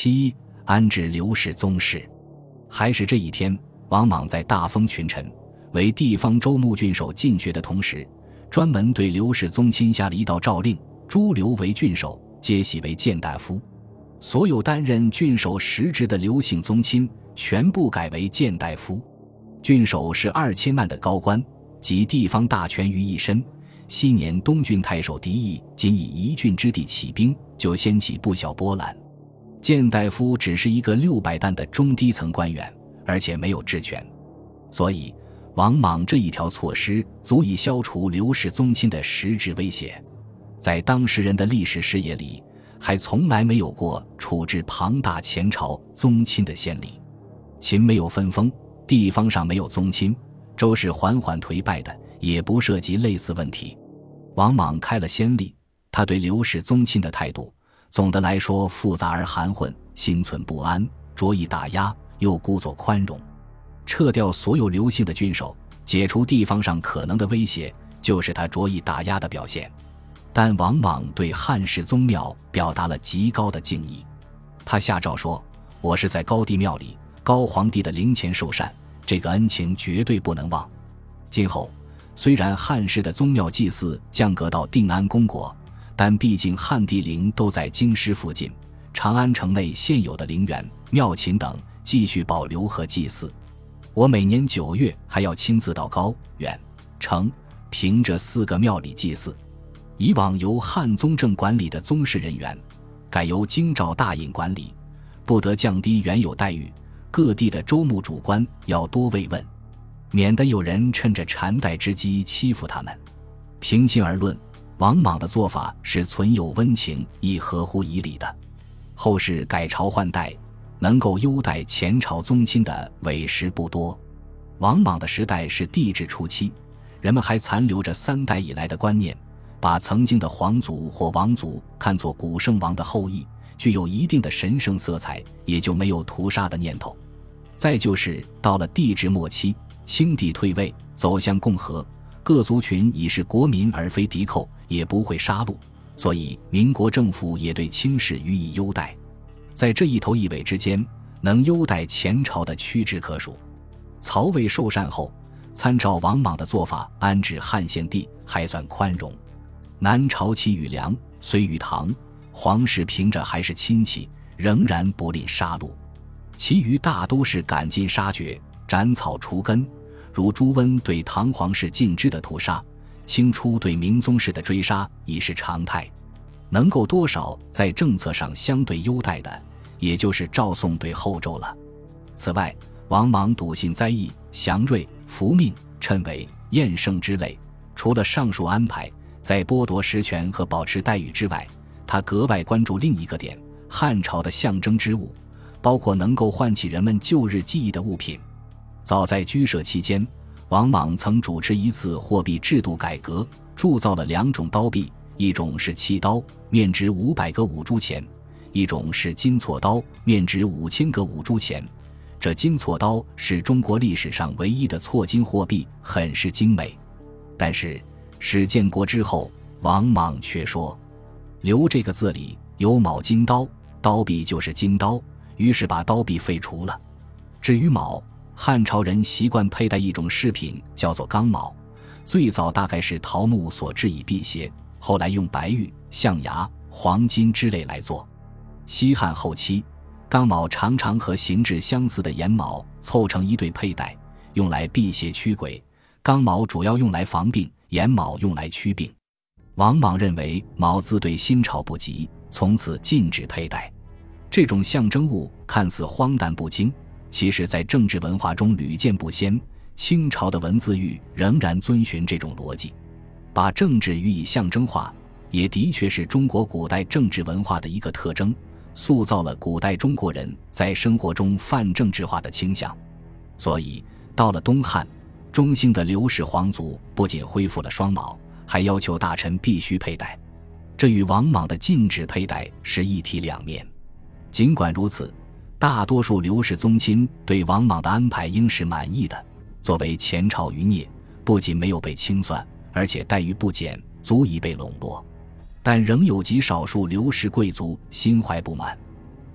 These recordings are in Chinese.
七安置刘氏宗室，还是这一天，王莽在大封群臣为地方州牧郡守进爵的同时，专门对刘氏宗亲下了一道诏令：诸刘为郡守，皆徙为谏大夫；所有担任郡守实职的刘姓宗亲，全部改为谏大夫。郡守是二千万的高官，集地方大权于一身。昔年东郡太守狄义仅以一郡之地起兵，就掀起不小波澜。谏大夫只是一个六百担的中低层官员，而且没有职权，所以王莽这一条措施足以消除刘氏宗亲的实质威胁。在当时人的历史视野里，还从来没有过处置庞大前朝宗亲的先例。秦没有分封，地方上没有宗亲，周是缓缓颓败的。也不涉及类似问题，王莽开了先例。他对刘氏宗亲的态度，总的来说复杂而含混，心存不安，着意打压，又故作宽容。撤掉所有刘姓的郡守，解除地方上可能的威胁，就是他着意打压的表现。但王莽对汉室宗庙表达了极高的敬意，他下诏说：“我是在高帝庙里，高皇帝的灵前受禅，这个恩情绝对不能忘。今后。”虽然汉室的宗庙祭祀降格到定安公国，但毕竟汉帝陵都在京师附近，长安城内现有的陵园、庙寝等继续保留和祭祀。我每年九月还要亲自到高、远、城、平这四个庙里祭祀。以往由汉宗正管理的宗室人员，改由京兆大尹管理，不得降低原有待遇。各地的州牧主官要多慰问。免得有人趁着禅代之机欺负他们。平心而论，王莽的做法是存有温情，亦合乎以理的。后世改朝换代，能够优待前朝宗亲的委实不多。王莽的时代是帝制初期，人们还残留着三代以来的观念，把曾经的皇族或王族看作古圣王的后裔，具有一定的神圣色彩，也就没有屠杀的念头。再就是到了帝制末期。清帝退位，走向共和，各族群已是国民而非敌寇，也不会杀戮，所以民国政府也对清室予以优待。在这一头一尾之间，能优待前朝的屈指可数。曹魏受禅后，参照王莽的做法安置汉献帝，还算宽容。南朝齐与梁，隋与唐，皇室凭着还是亲戚，仍然不吝杀戮，其余大都是赶尽杀绝，斩草除根。如朱温对唐皇室尽支的屠杀，清初对明宗室的追杀已是常态。能够多少在政策上相对优待的，也就是赵宋对后周了。此外，王莽笃信灾异、祥瑞、福命、谶纬、验圣之类，除了上述安排，在剥夺实权和保持待遇之外，他格外关注另一个点：汉朝的象征之物，包括能够唤起人们旧日记忆的物品。早在居舍期间，王莽曾主持一次货币制度改革，铸造了两种刀币，一种是契刀，面值五百个五铢钱；一种是金错刀，面值五千个五铢钱。这金错刀是中国历史上唯一的错金货币，很是精美。但是史建国之后，王莽却说：“刘这个字里有卯金刀，刀币就是金刀。”于是把刀币废除了。至于卯。汉朝人习惯佩戴一种饰品，叫做钢矛。最早大概是桃木所制以辟邪，后来用白玉、象牙、黄金之类来做。西汉后期，钢矛常常和形制相似的眼矛凑成一对佩戴，用来辟邪驱鬼。钢矛主要用来防病，眼矛用来驱病。王莽认为矛字对新朝不及，从此禁止佩戴这种象征物，看似荒诞不经。其实，在政治文化中屡见不鲜。清朝的文字狱仍然遵循这种逻辑，把政治予以象征化，也的确是中国古代政治文化的一个特征，塑造了古代中国人在生活中泛政治化的倾向。所以，到了东汉，中兴的刘氏皇族不仅恢复了双卯，还要求大臣必须佩戴，这与王莽的禁止佩戴是一体两面。尽管如此。大多数刘氏宗亲对王莽的安排应是满意的。作为前朝余孽，不仅没有被清算，而且待遇不减，足以被笼络。但仍有极少数刘氏贵族心怀不满。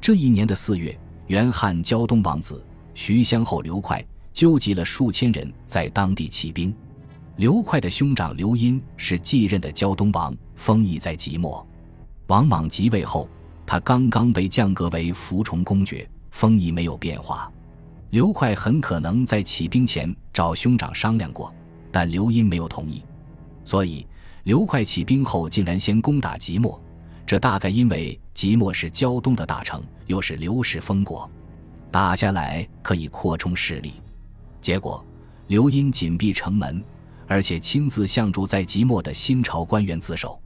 这一年的四月，原汉胶东王子徐襄侯刘快纠集了数千人在当地起兵。刘快的兄长刘殷是继任的胶东王，封邑在即墨。王莽即位后，他刚刚被降格为服从公爵，封邑没有变化。刘快很可能在起兵前找兄长商量过，但刘殷没有同意，所以刘快起兵后竟然先攻打即墨。这大概因为即墨是胶东的大城，又是刘氏封国，打下来可以扩充势力。结果，刘殷紧闭城门，而且亲自相助在即墨的新朝官员自首。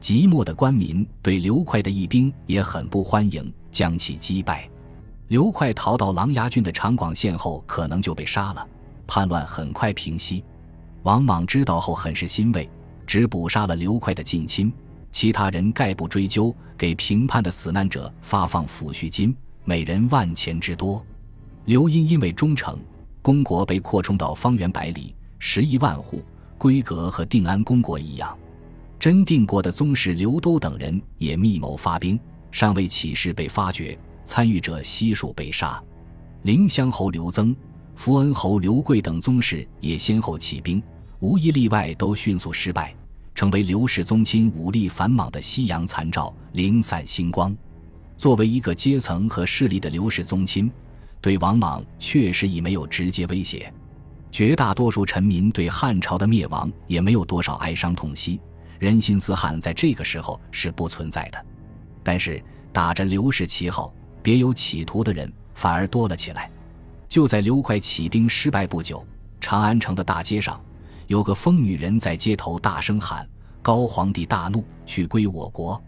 即墨的官民对刘快的义兵也很不欢迎，将其击败。刘快逃到琅琊郡的长广县后，可能就被杀了。叛乱很快平息。王莽知道后很是欣慰，只捕杀了刘快的近亲。其他人概不追究，给平叛的死难者发放抚恤金，每人万钱之多。刘殷因为忠诚，公国被扩充到方圆百里，十亿万户，规格和定安公国一样。真定国的宗室刘都等人也密谋发兵，尚未起事被发觉，参与者悉数被杀。凌乡侯刘增、福恩侯刘贵等宗室也先后起兵，无一例外都迅速失败。成为刘氏宗亲武力繁莽的夕阳残照，零散星光。作为一个阶层和势力的刘氏宗亲，对王莽确实已没有直接威胁。绝大多数臣民对汉朝的灭亡也没有多少哀伤痛惜，人心思汉在这个时候是不存在的。但是打着刘氏旗号、别有企图的人反而多了起来。就在刘快起兵失败不久，长安城的大街上。有个疯女人在街头大声喊：“高皇帝大怒，去归我国，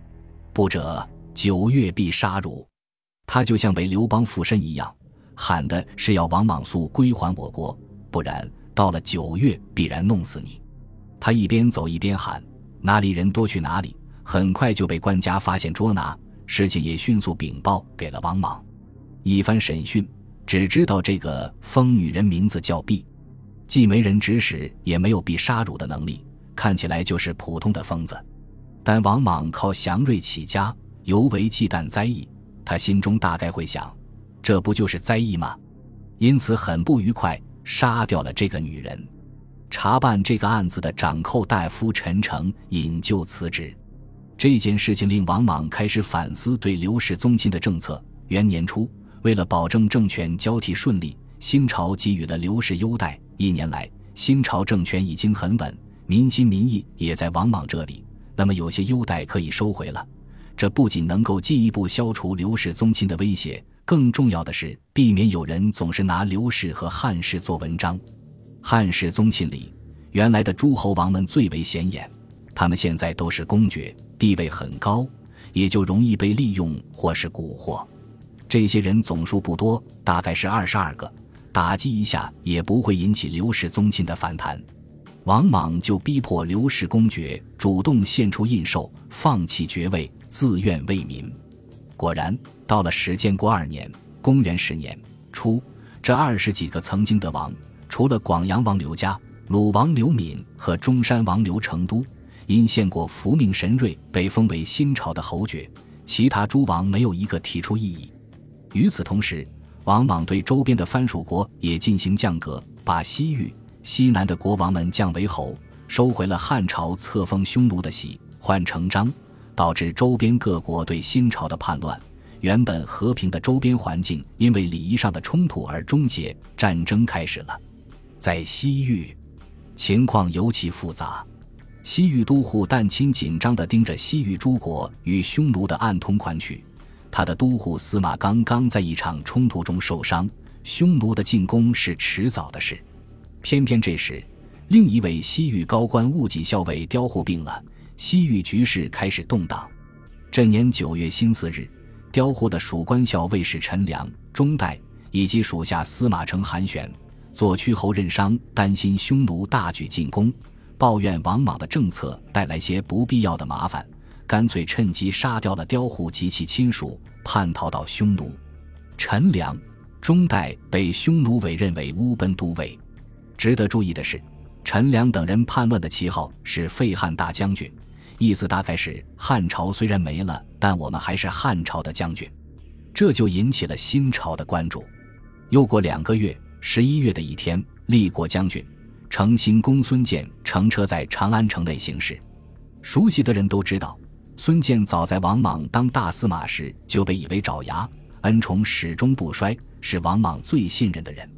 不者九月必杀汝。”她就像被刘邦附身一样，喊的是要王莽速归还我国，不然到了九月必然弄死你。他一边走一边喊：“哪里人多去哪里。”很快就被官家发现捉拿，事情也迅速禀报给了王莽。一番审讯，只知道这个疯女人名字叫毕。既没人指使，也没有必杀汝的能力，看起来就是普通的疯子。但王莽靠祥瑞起家，尤为忌惮灾异，他心中大概会想：这不就是灾异吗？因此很不愉快，杀掉了这个女人。查办这个案子的掌寇大夫陈诚引咎辞职。这件事情令王莽开始反思对刘氏宗亲的政策。元年初，为了保证政权交替顺利，新朝给予了刘氏优待。一年来，新朝政权已经很稳，民心民意也在王莽这里。那么，有些优待可以收回了。这不仅能够进一步消除刘氏宗亲的威胁，更重要的是避免有人总是拿刘氏和汉氏做文章。汉室宗亲里，原来的诸侯王们最为显眼，他们现在都是公爵，地位很高，也就容易被利用或是蛊惑。这些人总数不多，大概是二十二个。打击一下也不会引起刘氏宗亲的反弹，王莽就逼迫刘氏公爵主动献出印绶，放弃爵位，自愿为民。果然，到了始建国二年（公元十年）初，这二十几个曾经的王，除了广阳王刘嘉、鲁王刘敏和中山王刘成都，因献过福命神瑞，被封为新朝的侯爵，其他诸王没有一个提出异议。与此同时，王莽对周边的藩属国也进行降格，把西域、西南的国王们降为侯，收回了汉朝册封匈奴的喜，换成章，导致周边各国对新朝的叛乱。原本和平的周边环境因为礼仪上的冲突而终结，战争开始了。在西域，情况尤其复杂。西域都护旦亲紧张地盯着西域诸国与匈奴的暗通款曲。他的都护司马刚刚在一场冲突中受伤，匈奴的进攻是迟早的事。偏偏这时，另一位西域高官戊己校尉刁护病了，西域局势开始动荡。这年九月辛巳日，刁护的属官校尉是陈良、钟代以及属下司马承韩选、左屈侯任商，担心匈奴大举进攻，抱怨王莽的政策带来些不必要的麻烦。干脆趁机杀掉了刁户及其亲属，叛逃到匈奴。陈良、钟代被匈奴委任为乌奔都尉。值得注意的是，陈良等人叛乱的旗号是废汉大将军，意思大概是汉朝虽然没了，但我们还是汉朝的将军。这就引起了新朝的关注。又过两个月，十一月的一天，立国将军、诚心公孙健乘车在长安城内行驶。熟悉的人都知道，孙健早在王莽当大司马时就被以为爪牙，恩宠始终不衰，是王莽最信任的人。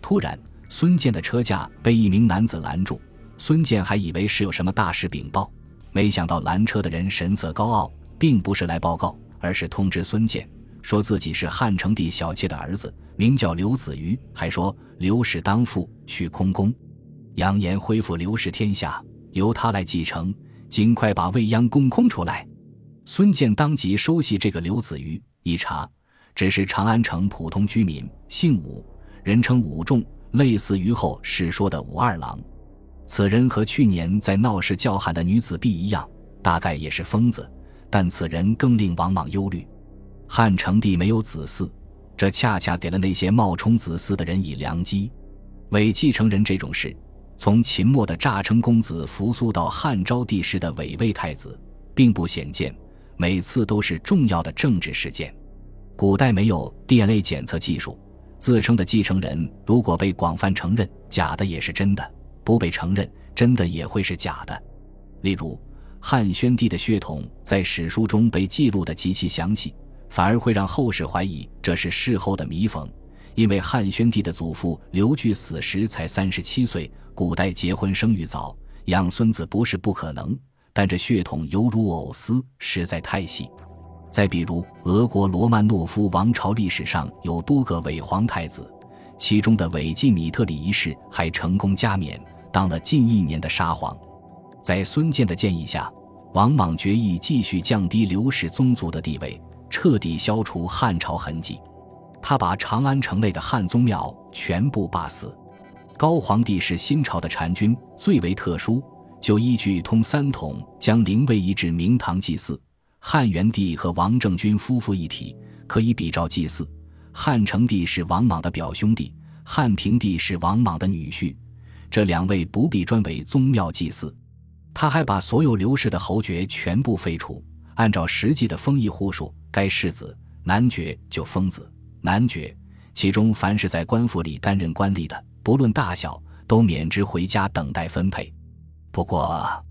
突然，孙健的车驾被一名男子拦住，孙健还以为是有什么大事禀报，没想到拦车的人神色高傲，并不是来报告，而是通知孙健。说自己是汉成帝小妾的儿子，名叫刘子瑜，还说刘氏当父去空宫，扬言恢复刘氏天下，由他来继承，尽快把未央宫空出来。孙健当即收系这个刘子瑜，一查，只是长安城普通居民，姓武，人称武仲，类似于后世说的武二郎。此人和去年在闹市叫喊的女子婢一样，大概也是疯子，但此人更令王莽忧虑。汉成帝没有子嗣，这恰恰给了那些冒充子嗣的人以良机。伪继承人这种事，从秦末的诈称公子扶苏到汉昭帝时的伪魏太子，并不鲜见，每次都是重要的政治事件。古代没有 DNA 检测技术，自称的继承人如果被广泛承认，假的也是真的；不被承认，真的也会是假的。例如，汉宣帝的血统在史书中被记录的极其详细。反而会让后世怀疑这是事后的弥缝，因为汉宣帝的祖父刘据死时才三十七岁，古代结婚生育早，养孙子不是不可能，但这血统犹如藕丝，实在太细。再比如，俄国罗曼诺夫王朝历史上有多个伪皇太子，其中的伪季米特里一世还成功加冕，当了近一年的沙皇。在孙坚的建议下，王莽决意继续降低刘氏宗族的地位。彻底消除汉朝痕迹，他把长安城内的汉宗庙全部罢祀。高皇帝是新朝的禅君，最为特殊，就依据通三统，将灵位移至明堂祭祀。汉元帝和王政君夫妇一体，可以比照祭祀。汉成帝是王莽的表兄弟，汉平帝是王莽的女婿，这两位不必专为宗庙祭祀。他还把所有刘氏的侯爵全部废除，按照实际的封邑户数。该世子男爵就封子男爵，其中凡是在官府里担任官吏的，不论大小，都免职回家等待分配。不过，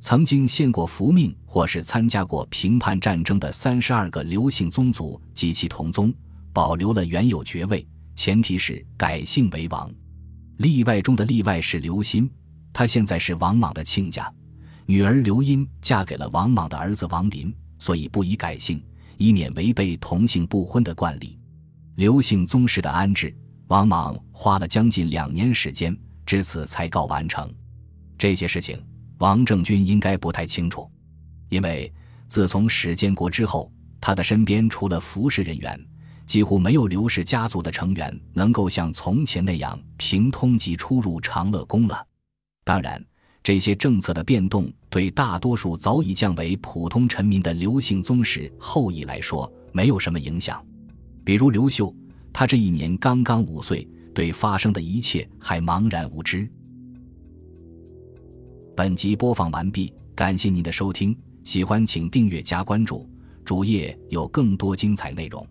曾经献过福命或是参加过平叛战争的三十二个刘姓宗族及其同宗，保留了原有爵位，前提是改姓为王。例外中的例外是刘歆，他现在是王莽的亲家，女儿刘英嫁给了王莽的儿子王林，所以不宜改姓。以免违背同姓不婚的惯例，刘姓宗室的安置，王莽花了将近两年时间，至此才告完成。这些事情，王政君应该不太清楚，因为自从史建国之后，他的身边除了服侍人员，几乎没有刘氏家族的成员能够像从前那样平通及出入长乐宫了。当然。这些政策的变动，对大多数早已降为普通臣民的刘姓宗室后裔来说，没有什么影响。比如刘秀，他这一年刚刚五岁，对发生的一切还茫然无知。本集播放完毕，感谢您的收听，喜欢请订阅加关注，主页有更多精彩内容。